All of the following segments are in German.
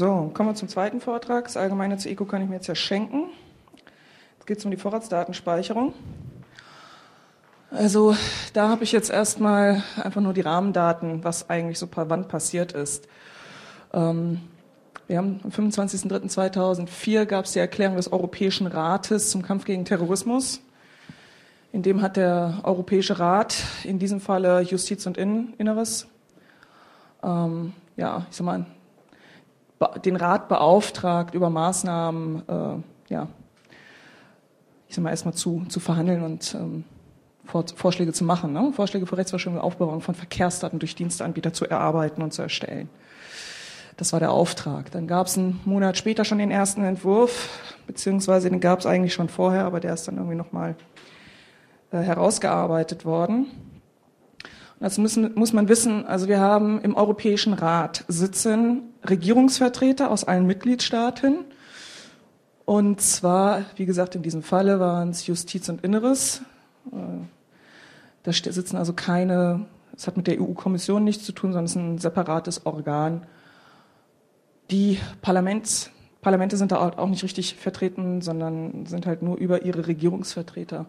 So, kommen wir zum zweiten Vortrag. Das Allgemeine zur ECO kann ich mir jetzt ja schenken. Jetzt geht es um die Vorratsdatenspeicherung. Also da habe ich jetzt erstmal einfach nur die Rahmendaten, was eigentlich so wann passiert ist. Ähm, wir haben am 25.03.2004 gab es die Erklärung des Europäischen Rates zum Kampf gegen Terrorismus. In dem hat der Europäische Rat, in diesem Falle Justiz und Inneres, ähm, ja, ich sag mal, den Rat beauftragt, über Maßnahmen, äh, ja, ich sag mal, erstmal zu, zu verhandeln und ähm, Vorschläge zu machen, ne? Vorschläge für Rechtsverschwörung und Aufbewahrung von Verkehrsdaten durch Dienstanbieter zu erarbeiten und zu erstellen. Das war der Auftrag. Dann gab es einen Monat später schon den ersten Entwurf, beziehungsweise den gab es eigentlich schon vorher, aber der ist dann irgendwie nochmal äh, herausgearbeitet worden. Und dazu müssen, muss man wissen, also wir haben im Europäischen Rat sitzen Regierungsvertreter aus allen Mitgliedstaaten. Und zwar, wie gesagt, in diesem Falle waren es Justiz und Inneres. Äh, da sitzen also keine, es hat mit der EU-Kommission nichts zu tun, sondern es ist ein separates Organ die Parlaments, Parlamente sind da auch nicht richtig vertreten, sondern sind halt nur über ihre Regierungsvertreter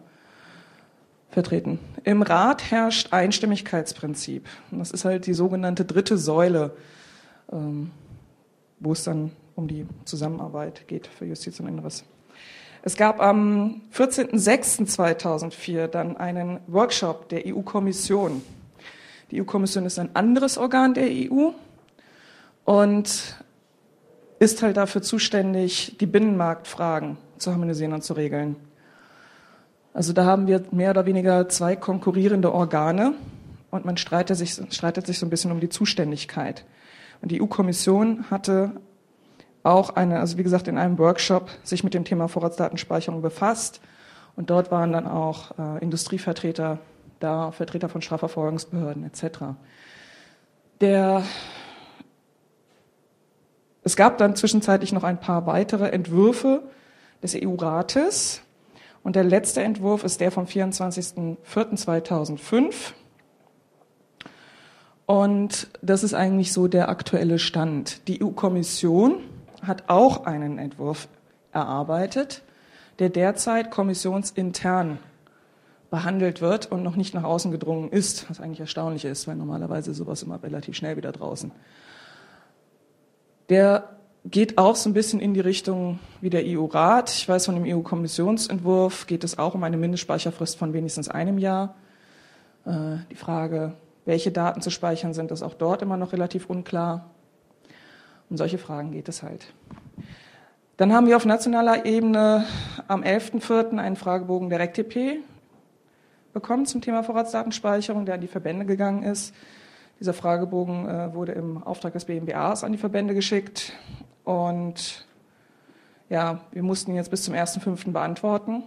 vertreten. Im Rat herrscht Einstimmigkeitsprinzip. Das ist halt die sogenannte dritte Säule, wo es dann um die Zusammenarbeit geht für Justiz und Inneres. Es gab am 14.06.2004 dann einen Workshop der EU-Kommission. Die EU-Kommission ist ein anderes Organ der EU und ist halt dafür zuständig, die Binnenmarktfragen zu harmonisieren und zu regeln. Also da haben wir mehr oder weniger zwei konkurrierende Organe und man streitet sich, streitet sich so ein bisschen um die Zuständigkeit. Die EU-Kommission hatte auch eine, also wie gesagt, in einem Workshop sich mit dem Thema Vorratsdatenspeicherung befasst. Und dort waren dann auch äh, Industrievertreter da, Vertreter von Strafverfolgungsbehörden etc. Der es gab dann zwischenzeitlich noch ein paar weitere Entwürfe des EU-Rates. Und der letzte Entwurf ist der vom 24.04.2005. Und das ist eigentlich so der aktuelle Stand. Die EU-Kommission hat auch einen Entwurf erarbeitet, der derzeit kommissionsintern behandelt wird und noch nicht nach außen gedrungen ist, was eigentlich erstaunlich ist, weil normalerweise sowas immer relativ schnell wieder draußen der geht auch so ein bisschen in die Richtung wie der EU-Rat. Ich weiß, von dem EU-Kommissionsentwurf geht es auch um eine Mindestspeicherfrist von wenigstens einem Jahr. Äh, die Frage, welche Daten zu speichern sind, ist auch dort immer noch relativ unklar. Um solche Fragen geht es halt. Dann haben wir auf nationaler Ebene am 11.04. einen Fragebogen der RECTP bekommen zum Thema Vorratsdatenspeicherung, der an die Verbände gegangen ist. Dieser Fragebogen äh, wurde im Auftrag des BMBAs an die Verbände geschickt und ja, wir mussten ihn jetzt bis zum 1.5. beantworten.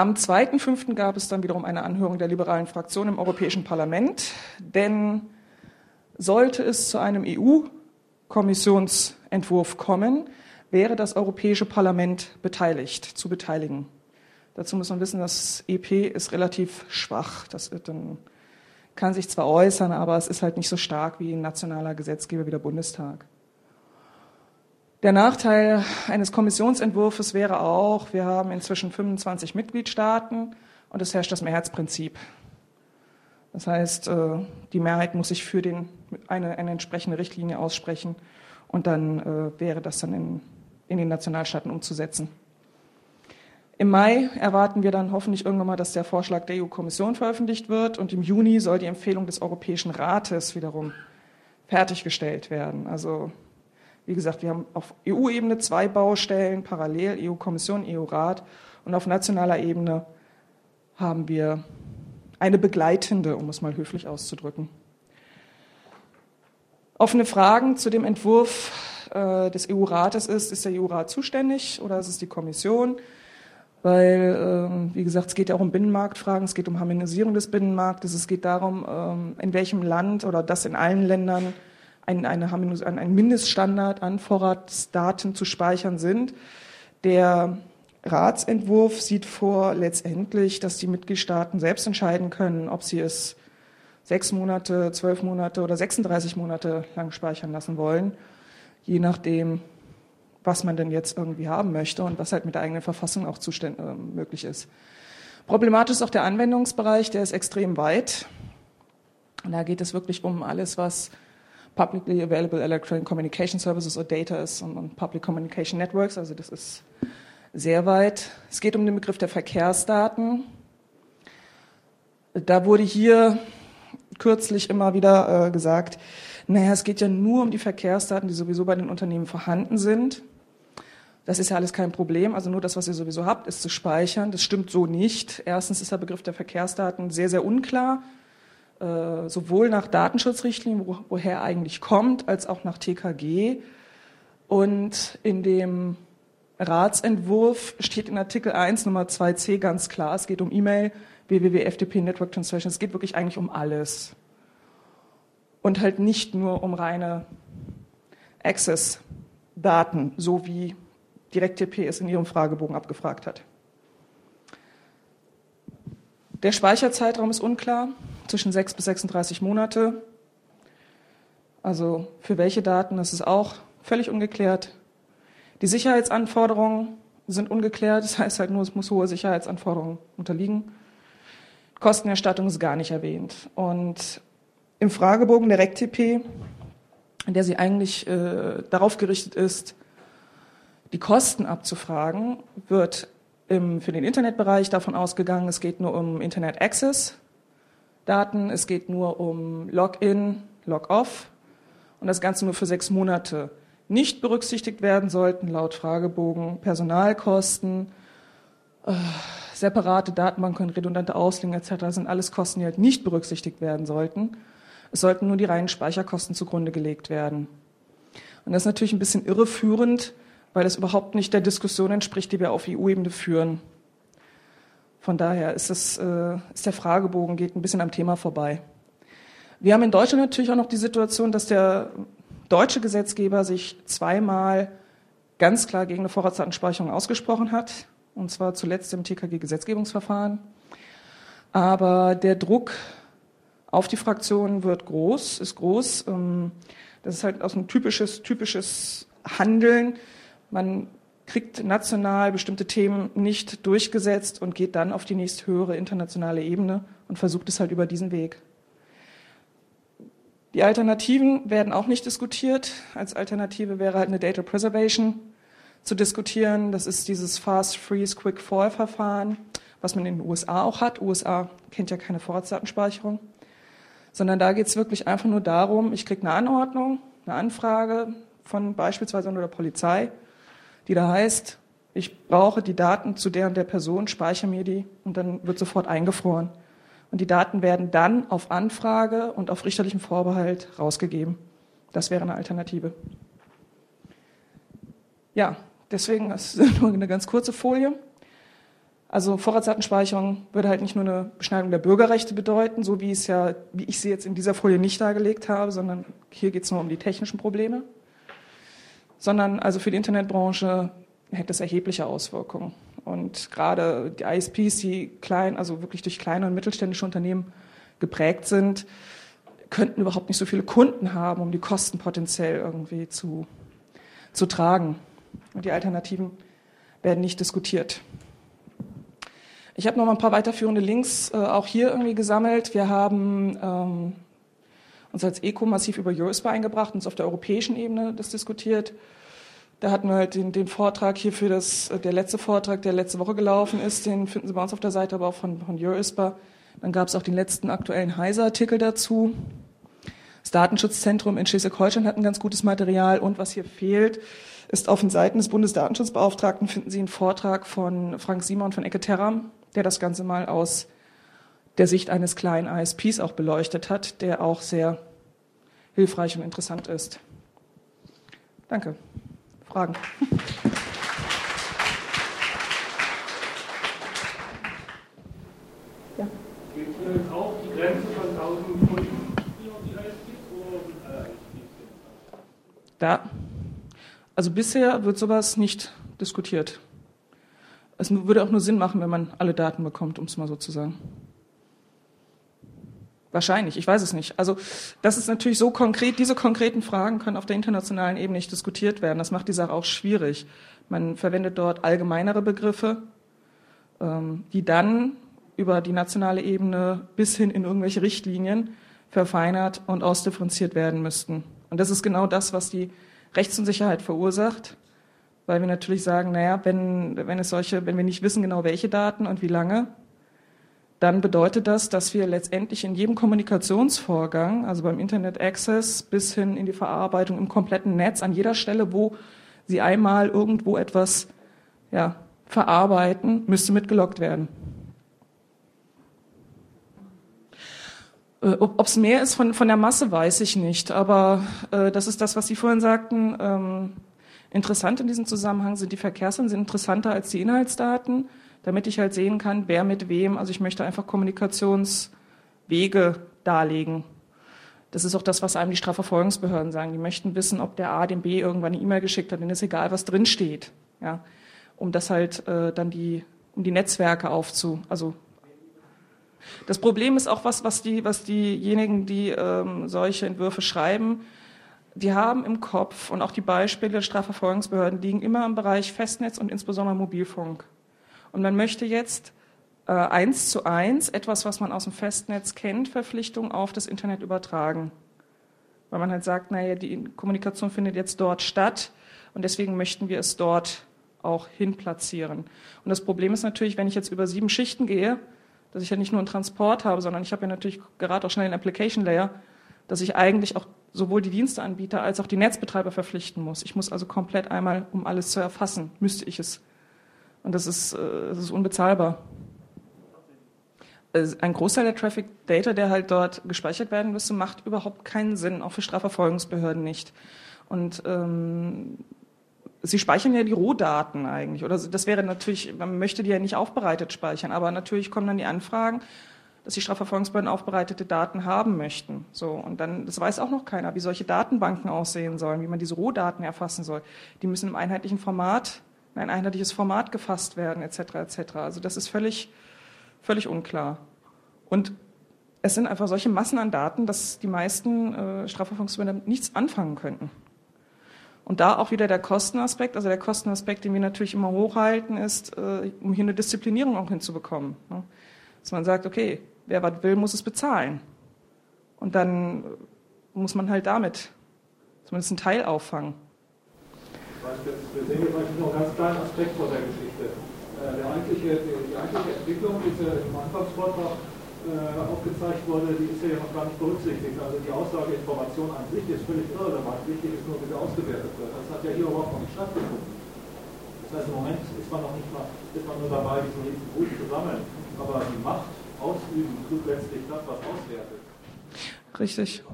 Am 2.5. gab es dann wiederum eine Anhörung der liberalen Fraktion im Europäischen Parlament, denn sollte es zu einem EU-Kommissionsentwurf kommen, wäre das Europäische Parlament beteiligt, zu beteiligen. Dazu muss man wissen, das EP ist relativ schwach. Das dann kann sich zwar äußern, aber es ist halt nicht so stark wie ein nationaler Gesetzgeber wie der Bundestag. Der Nachteil eines Kommissionsentwurfs wäre auch, wir haben inzwischen 25 Mitgliedstaaten und es herrscht das Mehrheitsprinzip. Das heißt, äh, die Mehrheit muss sich für den, eine, eine entsprechende Richtlinie aussprechen und dann äh, wäre das dann in, in den Nationalstaaten umzusetzen. Im Mai erwarten wir dann hoffentlich irgendwann mal, dass der Vorschlag der EU-Kommission veröffentlicht wird und im Juni soll die Empfehlung des Europäischen Rates wiederum fertiggestellt werden. Also wie gesagt, wir haben auf EU-Ebene zwei Baustellen parallel, EU-Kommission, EU-Rat und auf nationaler Ebene haben wir eine begleitende, um es mal höflich auszudrücken. Offene Fragen zu dem Entwurf äh, des EU-Rates ist, ist der EU-Rat zuständig oder ist es die Kommission? weil, ähm, wie gesagt, es geht ja auch um Binnenmarktfragen, es geht um Harmonisierung des Binnenmarktes, es geht darum, ähm, in welchem Land oder das in allen Ländern ein, eine, ein Mindeststandard an Vorratsdaten zu speichern sind. Der Ratsentwurf sieht vor letztendlich, dass die Mitgliedstaaten selbst entscheiden können, ob sie es sechs Monate, zwölf Monate oder 36 Monate lang speichern lassen wollen. je nachdem, was man denn jetzt irgendwie haben möchte und was halt mit der eigenen Verfassung auch zuständ, äh, möglich ist. Problematisch ist auch der Anwendungsbereich, der ist extrem weit. Und da geht es wirklich um alles, was Publicly Available Electronic Communication Services oder Data ist und, und Public Communication Networks. Also das ist sehr weit. Es geht um den Begriff der Verkehrsdaten. Da wurde hier kürzlich immer wieder äh, gesagt, naja, es geht ja nur um die Verkehrsdaten, die sowieso bei den Unternehmen vorhanden sind. Das ist ja alles kein Problem. Also nur das, was ihr sowieso habt, ist zu speichern. Das stimmt so nicht. Erstens ist der Begriff der Verkehrsdaten sehr, sehr unklar, äh, sowohl nach Datenschutzrichtlinien, wo, woher er eigentlich kommt, als auch nach TKG. Und in dem Ratsentwurf steht in Artikel 1 Nummer 2c ganz klar, es geht um E-Mail, WWW, Network Translation. Es geht wirklich eigentlich um alles. Und halt nicht nur um reine Access-Daten, so wie DirectTP es in ihrem Fragebogen abgefragt hat. Der Speicherzeitraum ist unklar, zwischen 6 bis 36 Monate. Also für welche Daten, das ist auch völlig ungeklärt. Die Sicherheitsanforderungen sind ungeklärt, das heißt halt nur, es muss hohe Sicherheitsanforderungen unterliegen. Kostenerstattung ist gar nicht erwähnt. Und im Fragebogen der RecTP, der sie eigentlich äh, darauf gerichtet ist, die Kosten abzufragen, wird im, für den Internetbereich davon ausgegangen, es geht nur um Internet Access Daten, es geht nur um Login, Logoff und das Ganze nur für sechs Monate. Nicht berücksichtigt werden sollten laut Fragebogen Personalkosten, äh, separate Datenbanken, redundante Auslänge etc. Das sind alles Kosten, die halt nicht berücksichtigt werden sollten. Es sollten nur die reinen Speicherkosten zugrunde gelegt werden. Und das ist natürlich ein bisschen irreführend, weil es überhaupt nicht der Diskussion entspricht, die wir auf EU-Ebene führen. Von daher ist, es, äh, ist der Fragebogen geht ein bisschen am Thema vorbei. Wir haben in Deutschland natürlich auch noch die Situation, dass der deutsche Gesetzgeber sich zweimal ganz klar gegen eine Vorratsdatenspeicherung ausgesprochen hat, und zwar zuletzt im TKG-Gesetzgebungsverfahren. Aber der Druck auf die Fraktionen wird groß, ist groß. Ähm, das ist halt auch ein typisches, typisches Handeln. Man kriegt national bestimmte Themen nicht durchgesetzt und geht dann auf die nächsthöhere internationale Ebene und versucht es halt über diesen Weg. Die Alternativen werden auch nicht diskutiert. Als Alternative wäre halt eine Data Preservation zu diskutieren. Das ist dieses Fast Freeze Quick Fall Verfahren, was man in den USA auch hat. USA kennt ja keine Vorratsdatenspeicherung, sondern da geht es wirklich einfach nur darum, ich kriege eine Anordnung, eine Anfrage von beispielsweise der Polizei die da heißt, ich brauche die Daten zu der und der Person, speichere mir die und dann wird sofort eingefroren. Und die Daten werden dann auf Anfrage und auf richterlichen Vorbehalt rausgegeben. Das wäre eine Alternative. Ja, deswegen das ist nur eine ganz kurze Folie. Also Vorratsdatenspeicherung würde halt nicht nur eine Beschneidung der Bürgerrechte bedeuten, so wie es ja, wie ich sie jetzt in dieser Folie nicht dargelegt habe, sondern hier geht es nur um die technischen Probleme sondern also für die Internetbranche hätte es erhebliche Auswirkungen. Und gerade die ISPs, die klein, also wirklich durch kleine und mittelständische Unternehmen geprägt sind, könnten überhaupt nicht so viele Kunden haben, um die Kosten potenziell irgendwie zu, zu tragen. Und die Alternativen werden nicht diskutiert. Ich habe noch mal ein paar weiterführende Links äh, auch hier irgendwie gesammelt. Wir haben ähm, uns als ECO massiv über Eurospa eingebracht, uns auf der europäischen Ebene das diskutiert. Da hatten wir halt den, den Vortrag hier für das, äh, der letzte Vortrag, der letzte Woche gelaufen ist, den finden Sie bei uns auf der Seite, aber auch von, von Eurospa. Dann gab es auch den letzten aktuellen Heise-Artikel dazu. Das Datenschutzzentrum in Schleswig-Holstein hat ein ganz gutes Material und was hier fehlt, ist auf den Seiten des Bundesdatenschutzbeauftragten finden Sie einen Vortrag von Frank Simon von Ecke Terram, der das Ganze mal aus der Sicht eines kleinen ISPs auch beleuchtet hat, der auch sehr hilfreich und interessant ist. Danke. Fragen? Ja. Geht hier auch die Grenze von 1000 Da, also bisher wird sowas nicht diskutiert. Es würde auch nur Sinn machen, wenn man alle Daten bekommt, um es mal so zu sagen. Wahrscheinlich, ich weiß es nicht. Also das ist natürlich so konkret, diese konkreten Fragen können auf der internationalen Ebene nicht diskutiert werden. Das macht die Sache auch schwierig. Man verwendet dort allgemeinere Begriffe, ähm, die dann über die nationale Ebene bis hin in irgendwelche Richtlinien verfeinert und ausdifferenziert werden müssten. Und das ist genau das, was die Rechtsunsicherheit verursacht, weil wir natürlich sagen, naja, wenn, wenn es solche, wenn wir nicht wissen genau welche Daten und wie lange, dann bedeutet das, dass wir letztendlich in jedem Kommunikationsvorgang, also beim Internet Access bis hin in die Verarbeitung im kompletten Netz, an jeder Stelle, wo Sie einmal irgendwo etwas ja, verarbeiten, müsste mitgelockt werden. Äh, Ob es mehr ist von, von der Masse, weiß ich nicht. Aber äh, das ist das, was Sie vorhin sagten. Ähm, interessant in diesem Zusammenhang sind die Verkehrsdaten, sind interessanter als die Inhaltsdaten damit ich halt sehen kann, wer mit wem. Also ich möchte einfach Kommunikationswege darlegen. Das ist auch das, was einem die Strafverfolgungsbehörden sagen. Die möchten wissen, ob der A dem B irgendwann eine E-Mail geschickt hat. Denen ist egal, was drin steht. Ja, um das halt äh, dann die, um die Netzwerke aufzu, also das Problem ist auch was, was die, was diejenigen, die ähm, solche Entwürfe schreiben, die haben im Kopf und auch die Beispiele der Strafverfolgungsbehörden liegen immer im Bereich Festnetz und insbesondere Mobilfunk. Und man möchte jetzt äh, eins zu eins etwas, was man aus dem Festnetz kennt, Verpflichtung auf das Internet übertragen. Weil man halt sagt, naja, die Kommunikation findet jetzt dort statt und deswegen möchten wir es dort auch hinplatzieren. Und das Problem ist natürlich, wenn ich jetzt über sieben Schichten gehe, dass ich ja nicht nur einen Transport habe, sondern ich habe ja natürlich gerade auch schnell einen Application Layer, dass ich eigentlich auch sowohl die Diensteanbieter als auch die Netzbetreiber verpflichten muss. Ich muss also komplett einmal, um alles zu erfassen, müsste ich es und das ist, äh, das ist unbezahlbar. Ein Großteil der Traffic Data, der halt dort gespeichert werden müsste, macht überhaupt keinen Sinn, auch für Strafverfolgungsbehörden nicht. Und ähm, sie speichern ja die Rohdaten eigentlich. Oder das wäre natürlich, man möchte die ja nicht aufbereitet speichern, aber natürlich kommen dann die Anfragen, dass die Strafverfolgungsbehörden aufbereitete Daten haben möchten. So und dann, das weiß auch noch keiner, wie solche Datenbanken aussehen sollen, wie man diese Rohdaten erfassen soll. Die müssen im einheitlichen Format in ein einheitliches Format gefasst werden, etc. etc. Also das ist völlig, völlig unklar. Und es sind einfach solche Massen an Daten, dass die meisten äh, Strafverfolgungsbehörden nichts anfangen könnten. Und da auch wieder der Kostenaspekt, also der Kostenaspekt, den wir natürlich immer hochhalten, ist, äh, um hier eine Disziplinierung auch hinzubekommen. Ne? Dass man sagt, okay, wer was will, muss es bezahlen. Und dann muss man halt damit zumindest einen Teil auffangen wir sehen hier vielleicht noch einen ganz kleinen Aspekt von der Geschichte. Äh, der eigentliche, die, eigentliche Entwicklung, die im Anfangsvortrag äh, aufgezeigt wurde, die ist ja noch gar nicht berücksichtigt. Also die Aussage Information an sich ist völlig irrelevant. Wichtig ist nur, wie sie ausgewertet wird. Das hat ja hier überhaupt noch nicht stattgefunden. Das heißt, im Moment ist man noch nicht mal, ist man nur dabei, diesen riesen Gut zu sammeln. Aber die Macht ausüben tut letztlich das, was auswertet. Richtig.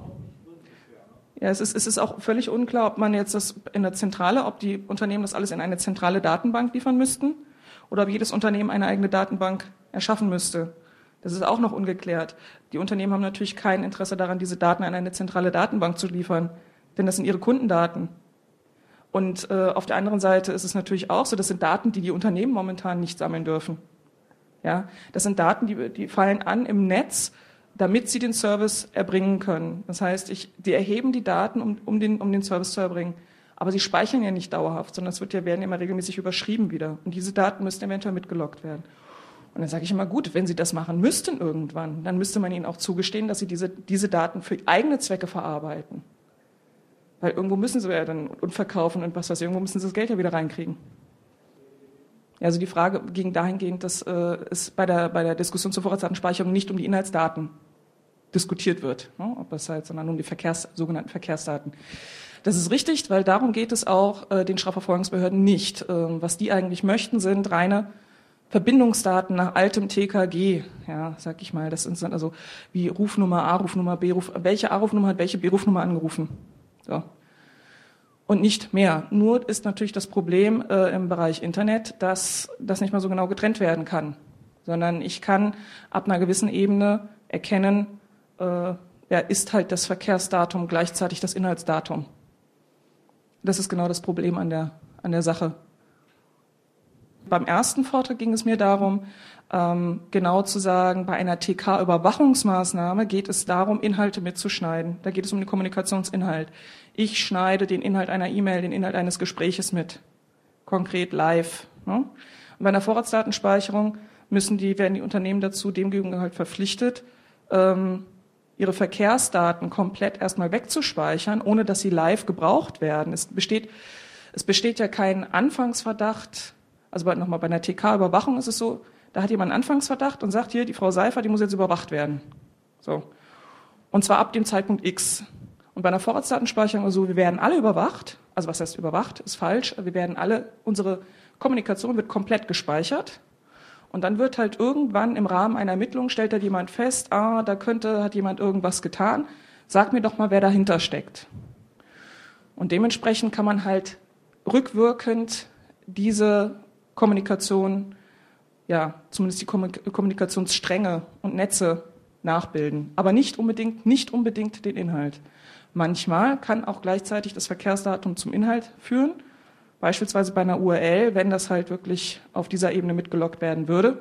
Ja, es ist, es ist auch völlig unklar, ob man jetzt das in der Zentrale, ob die Unternehmen das alles in eine zentrale Datenbank liefern müssten oder ob jedes Unternehmen eine eigene Datenbank erschaffen müsste. Das ist auch noch ungeklärt. Die Unternehmen haben natürlich kein Interesse daran, diese Daten an eine zentrale Datenbank zu liefern, denn das sind ihre Kundendaten. Und äh, auf der anderen Seite ist es natürlich auch so, das sind Daten, die die Unternehmen momentan nicht sammeln dürfen. Ja, das sind Daten, die, die fallen an im Netz damit sie den Service erbringen können. Das heißt, ich, die erheben die Daten, um, um, den, um den Service zu erbringen. Aber sie speichern ja nicht dauerhaft, sondern es wird ja, werden immer regelmäßig überschrieben wieder. Und diese Daten müssen eventuell mitgelockt werden. Und dann sage ich immer, gut, wenn Sie das machen müssten irgendwann, dann müsste man Ihnen auch zugestehen, dass Sie diese, diese Daten für eigene Zwecke verarbeiten. Weil irgendwo müssen Sie ja dann und verkaufen und was weiß ich, irgendwo müssen Sie das Geld ja wieder reinkriegen. Also die Frage ging dahingehend, dass äh, es bei der, bei der Diskussion zur Vorratsdatenspeicherung nicht um die Inhaltsdaten diskutiert wird, ne, ob das halt, sondern um die Verkehrs, sogenannten Verkehrsdaten. Das ist richtig, weil darum geht es auch äh, den Strafverfolgungsbehörden nicht. Äh, was die eigentlich möchten, sind reine Verbindungsdaten nach altem TKG, ja, sag ich mal. Das sind also wie Rufnummer A, Rufnummer B, Ruf, welche A-Rufnummer hat welche B-Rufnummer angerufen. So. Und nicht mehr. Nur ist natürlich das Problem äh, im Bereich Internet, dass das nicht mal so genau getrennt werden kann, sondern ich kann ab einer gewissen Ebene erkennen, äh, ja, ist halt das Verkehrsdatum gleichzeitig das Inhaltsdatum. Das ist genau das Problem an der, an der Sache. Beim ersten Vortrag ging es mir darum, ähm, genau zu sagen, bei einer TK-Überwachungsmaßnahme geht es darum, Inhalte mitzuschneiden. Da geht es um den Kommunikationsinhalt. Ich schneide den Inhalt einer E-Mail, den Inhalt eines Gespräches mit. Konkret live. Ne? Bei einer Vorratsdatenspeicherung müssen die, werden die Unternehmen dazu demgegenüber halt verpflichtet, ähm, ihre Verkehrsdaten komplett erstmal wegzuspeichern, ohne dass sie live gebraucht werden. Es besteht, es besteht ja kein Anfangsverdacht. Also nochmal bei einer TK-Überwachung ist es so, da hat jemand einen Anfangsverdacht und sagt hier, die Frau Seifer, die muss jetzt überwacht werden. So. Und zwar ab dem Zeitpunkt X. Und bei einer Vorratsdatenspeicherung ist so, wir werden alle überwacht. Also was heißt überwacht? Ist falsch. Wir werden alle, unsere Kommunikation wird komplett gespeichert. Und dann wird halt irgendwann im Rahmen einer Ermittlung stellt da jemand fest, ah, da könnte, hat jemand irgendwas getan. Sag mir doch mal, wer dahinter steckt. Und dementsprechend kann man halt rückwirkend diese Kommunikation, ja, zumindest die Kommunikationsstränge und Netze nachbilden. Aber nicht unbedingt, nicht unbedingt den Inhalt. Manchmal kann auch gleichzeitig das Verkehrsdatum zum Inhalt führen. Beispielsweise bei einer URL, wenn das halt wirklich auf dieser Ebene mitgelockt werden würde.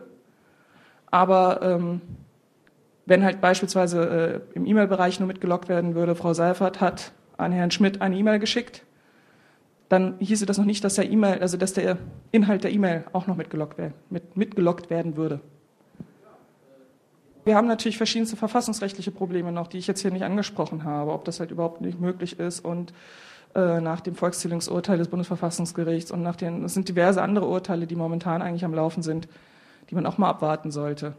Aber ähm, wenn halt beispielsweise äh, im E-Mail-Bereich nur mitgelockt werden würde, Frau Seifert hat an Herrn Schmidt eine E-Mail geschickt, dann hieße das noch nicht, dass der E-Mail, also dass der Inhalt der E-Mail auch noch mitgelockt, wär, mit, mitgelockt werden würde. Wir haben natürlich verschiedenste verfassungsrechtliche Probleme noch, die ich jetzt hier nicht angesprochen habe, ob das halt überhaupt nicht möglich ist und äh, nach dem Volkszählungsurteil des Bundesverfassungsgerichts und nach den, es sind diverse andere Urteile, die momentan eigentlich am Laufen sind, die man auch mal abwarten sollte.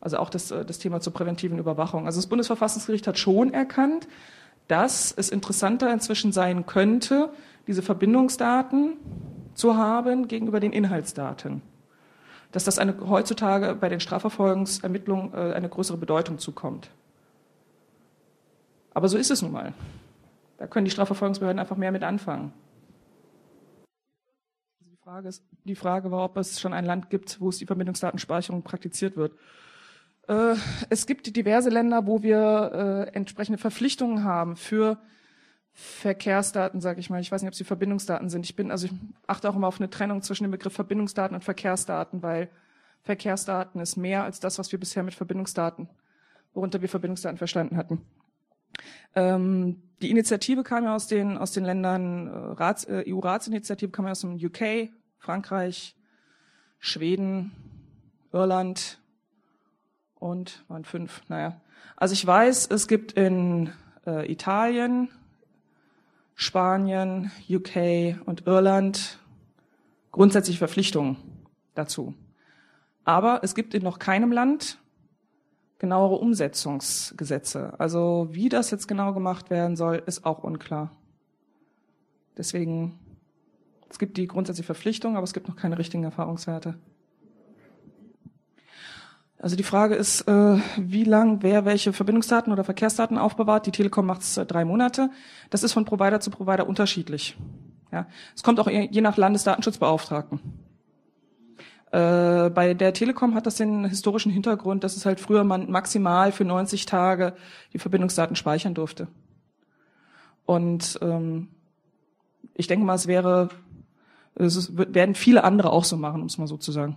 Also auch das, äh, das Thema zur präventiven Überwachung. Also das Bundesverfassungsgericht hat schon erkannt, dass es interessanter inzwischen sein könnte, diese Verbindungsdaten zu haben gegenüber den Inhaltsdaten. Dass das eine, heutzutage bei den Strafverfolgungsermittlungen äh, eine größere Bedeutung zukommt. Aber so ist es nun mal. Da können die Strafverfolgungsbehörden einfach mehr mit anfangen. Also die, Frage ist, die Frage war, ob es schon ein Land gibt, wo es die Verbindungsdatenspeicherung praktiziert wird. Äh, es gibt diverse Länder, wo wir äh, entsprechende Verpflichtungen haben für Verkehrsdaten, sage ich mal. Ich weiß nicht, ob sie Verbindungsdaten sind. Ich bin, also ich achte auch immer auf eine Trennung zwischen dem Begriff Verbindungsdaten und Verkehrsdaten, weil Verkehrsdaten ist mehr als das, was wir bisher mit Verbindungsdaten, worunter wir Verbindungsdaten verstanden hatten. Ähm, die Initiative kam ja aus den, aus den Ländern, äh, Rats, äh, EU-Ratsinitiative kam ja aus dem UK, Frankreich, Schweden, Irland und waren fünf, naja. Also ich weiß, es gibt in äh, Italien, Spanien, UK und Irland grundsätzlich Verpflichtungen dazu. Aber es gibt in noch keinem Land genauere Umsetzungsgesetze. Also wie das jetzt genau gemacht werden soll, ist auch unklar. Deswegen, es gibt die grundsätzliche Verpflichtung, aber es gibt noch keine richtigen Erfahrungswerte. Also die Frage ist, äh, wie lang wer welche Verbindungsdaten oder Verkehrsdaten aufbewahrt. Die Telekom macht es drei Monate. Das ist von Provider zu Provider unterschiedlich. Ja, es kommt auch je nach Landesdatenschutzbeauftragten. Äh, bei der Telekom hat das den historischen Hintergrund, dass es halt früher man maximal für 90 Tage die Verbindungsdaten speichern durfte. Und ähm, ich denke mal, es wäre, es ist, werden viele andere auch so machen, um es mal so zu sagen.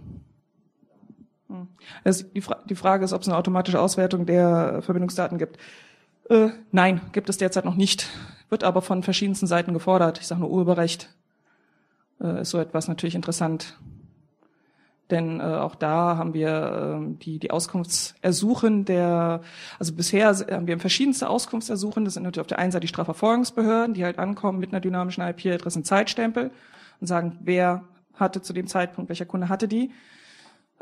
Also die, Fra die, Frage ist, ob es eine automatische Auswertung der Verbindungsdaten gibt. Äh, nein, gibt es derzeit noch nicht. Wird aber von verschiedensten Seiten gefordert. Ich sage nur Urheberrecht äh, ist so etwas natürlich interessant denn äh, auch da haben wir äh, die, die Auskunftsersuchen der, also bisher haben wir verschiedenste Auskunftsersuchen. Das sind natürlich auf der einen Seite die Strafverfolgungsbehörden, die halt ankommen mit einer dynamischen IP-Adresse und Zeitstempel und sagen, wer hatte zu dem Zeitpunkt, welcher Kunde hatte die.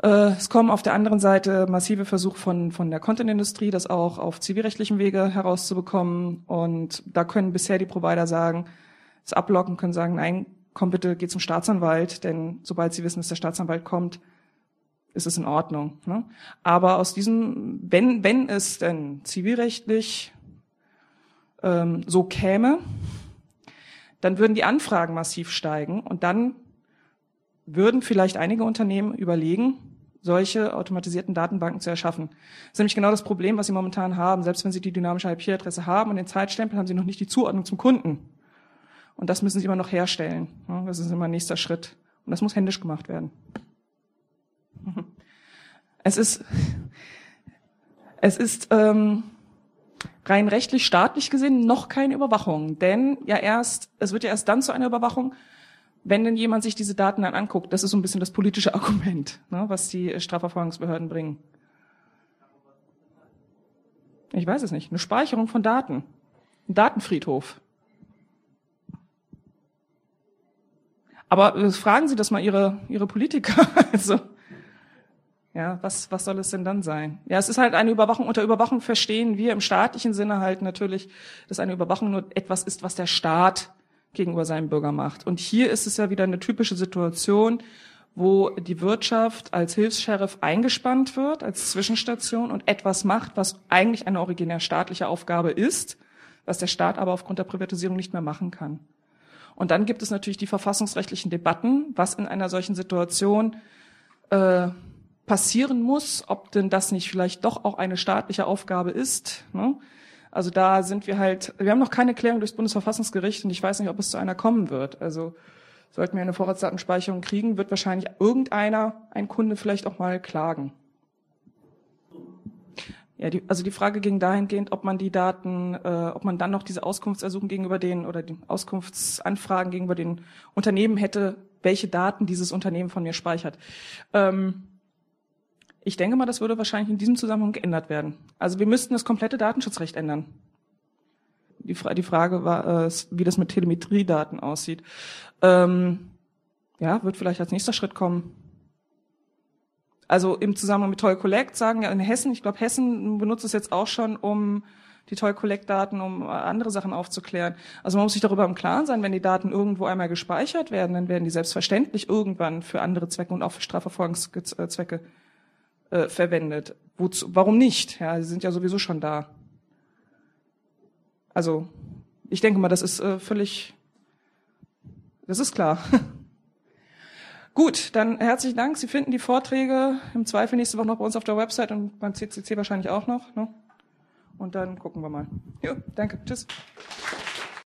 Äh, es kommen auf der anderen Seite massive Versuche von, von der Content-Industrie, das auch auf zivilrechtlichem Wege herauszubekommen. Und da können bisher die Provider sagen, es ablocken, können sagen, nein, komm bitte, geh zum Staatsanwalt, denn sobald sie wissen, dass der Staatsanwalt kommt, ist es in Ordnung. Ne? Aber aus diesem, wenn, wenn es denn zivilrechtlich ähm, so käme, dann würden die Anfragen massiv steigen und dann würden vielleicht einige Unternehmen überlegen, solche automatisierten Datenbanken zu erschaffen. Das ist nämlich genau das Problem, was sie momentan haben. Selbst wenn sie die dynamische IP-Adresse haben und den Zeitstempel, haben sie noch nicht die Zuordnung zum Kunden. Und das müssen sie immer noch herstellen. Das ist immer nächster Schritt. Und das muss händisch gemacht werden. Es ist, es ist ähm, rein rechtlich, staatlich gesehen noch keine Überwachung. Denn ja erst, es wird ja erst dann zu einer Überwachung, wenn denn jemand sich diese Daten dann anguckt. Das ist so ein bisschen das politische Argument, ne, was die Strafverfolgungsbehörden bringen. Ich weiß es nicht. Eine Speicherung von Daten. Ein Datenfriedhof. Aber äh, fragen Sie das mal Ihre, Ihre Politiker. Also, ja, was, was soll es denn dann sein? Ja, es ist halt eine Überwachung. Unter Überwachung verstehen wir im staatlichen Sinne halt natürlich, dass eine Überwachung nur etwas ist, was der Staat gegenüber seinem Bürger macht. Und hier ist es ja wieder eine typische Situation, wo die Wirtschaft als Hilfs-Sheriff eingespannt wird, als Zwischenstation und etwas macht, was eigentlich eine originär staatliche Aufgabe ist, was der Staat aber aufgrund der Privatisierung nicht mehr machen kann. Und dann gibt es natürlich die verfassungsrechtlichen Debatten, was in einer solchen Situation äh, passieren muss, ob denn das nicht vielleicht doch auch eine staatliche Aufgabe ist. Ne? Also da sind wir halt, wir haben noch keine Klärung durchs Bundesverfassungsgericht und ich weiß nicht, ob es zu einer kommen wird. Also sollten wir eine Vorratsdatenspeicherung kriegen, wird wahrscheinlich irgendeiner, ein Kunde vielleicht auch mal klagen. Ja, die, also die Frage ging dahingehend, ob man die Daten, äh, ob man dann noch diese Auskunftsersuchen gegenüber den oder die Auskunftsanfragen gegenüber den Unternehmen hätte, welche Daten dieses Unternehmen von mir speichert. Ähm, ich denke mal, das würde wahrscheinlich in diesem Zusammenhang geändert werden. Also wir müssten das komplette Datenschutzrecht ändern. Die, Fra die Frage war, äh, wie das mit Telemetriedaten aussieht. Ähm, ja, wird vielleicht als nächster Schritt kommen. Also im Zusammenhang mit Toy Collect sagen ja in Hessen, ich glaube Hessen benutzt es jetzt auch schon, um die Toy Collect Daten, um andere Sachen aufzuklären. Also man muss sich darüber im Klaren sein, wenn die Daten irgendwo einmal gespeichert werden, dann werden die selbstverständlich irgendwann für andere Zwecke und auch für Strafverfolgungszwecke äh, verwendet. Wozu, warum nicht? Ja, sie sind ja sowieso schon da. Also, ich denke mal, das ist äh, völlig, das ist klar. Gut, dann herzlichen Dank. Sie finden die Vorträge im Zweifel nächste Woche noch bei uns auf der Website und beim CCC wahrscheinlich auch noch. Ne? Und dann gucken wir mal. Jo, danke. Tschüss.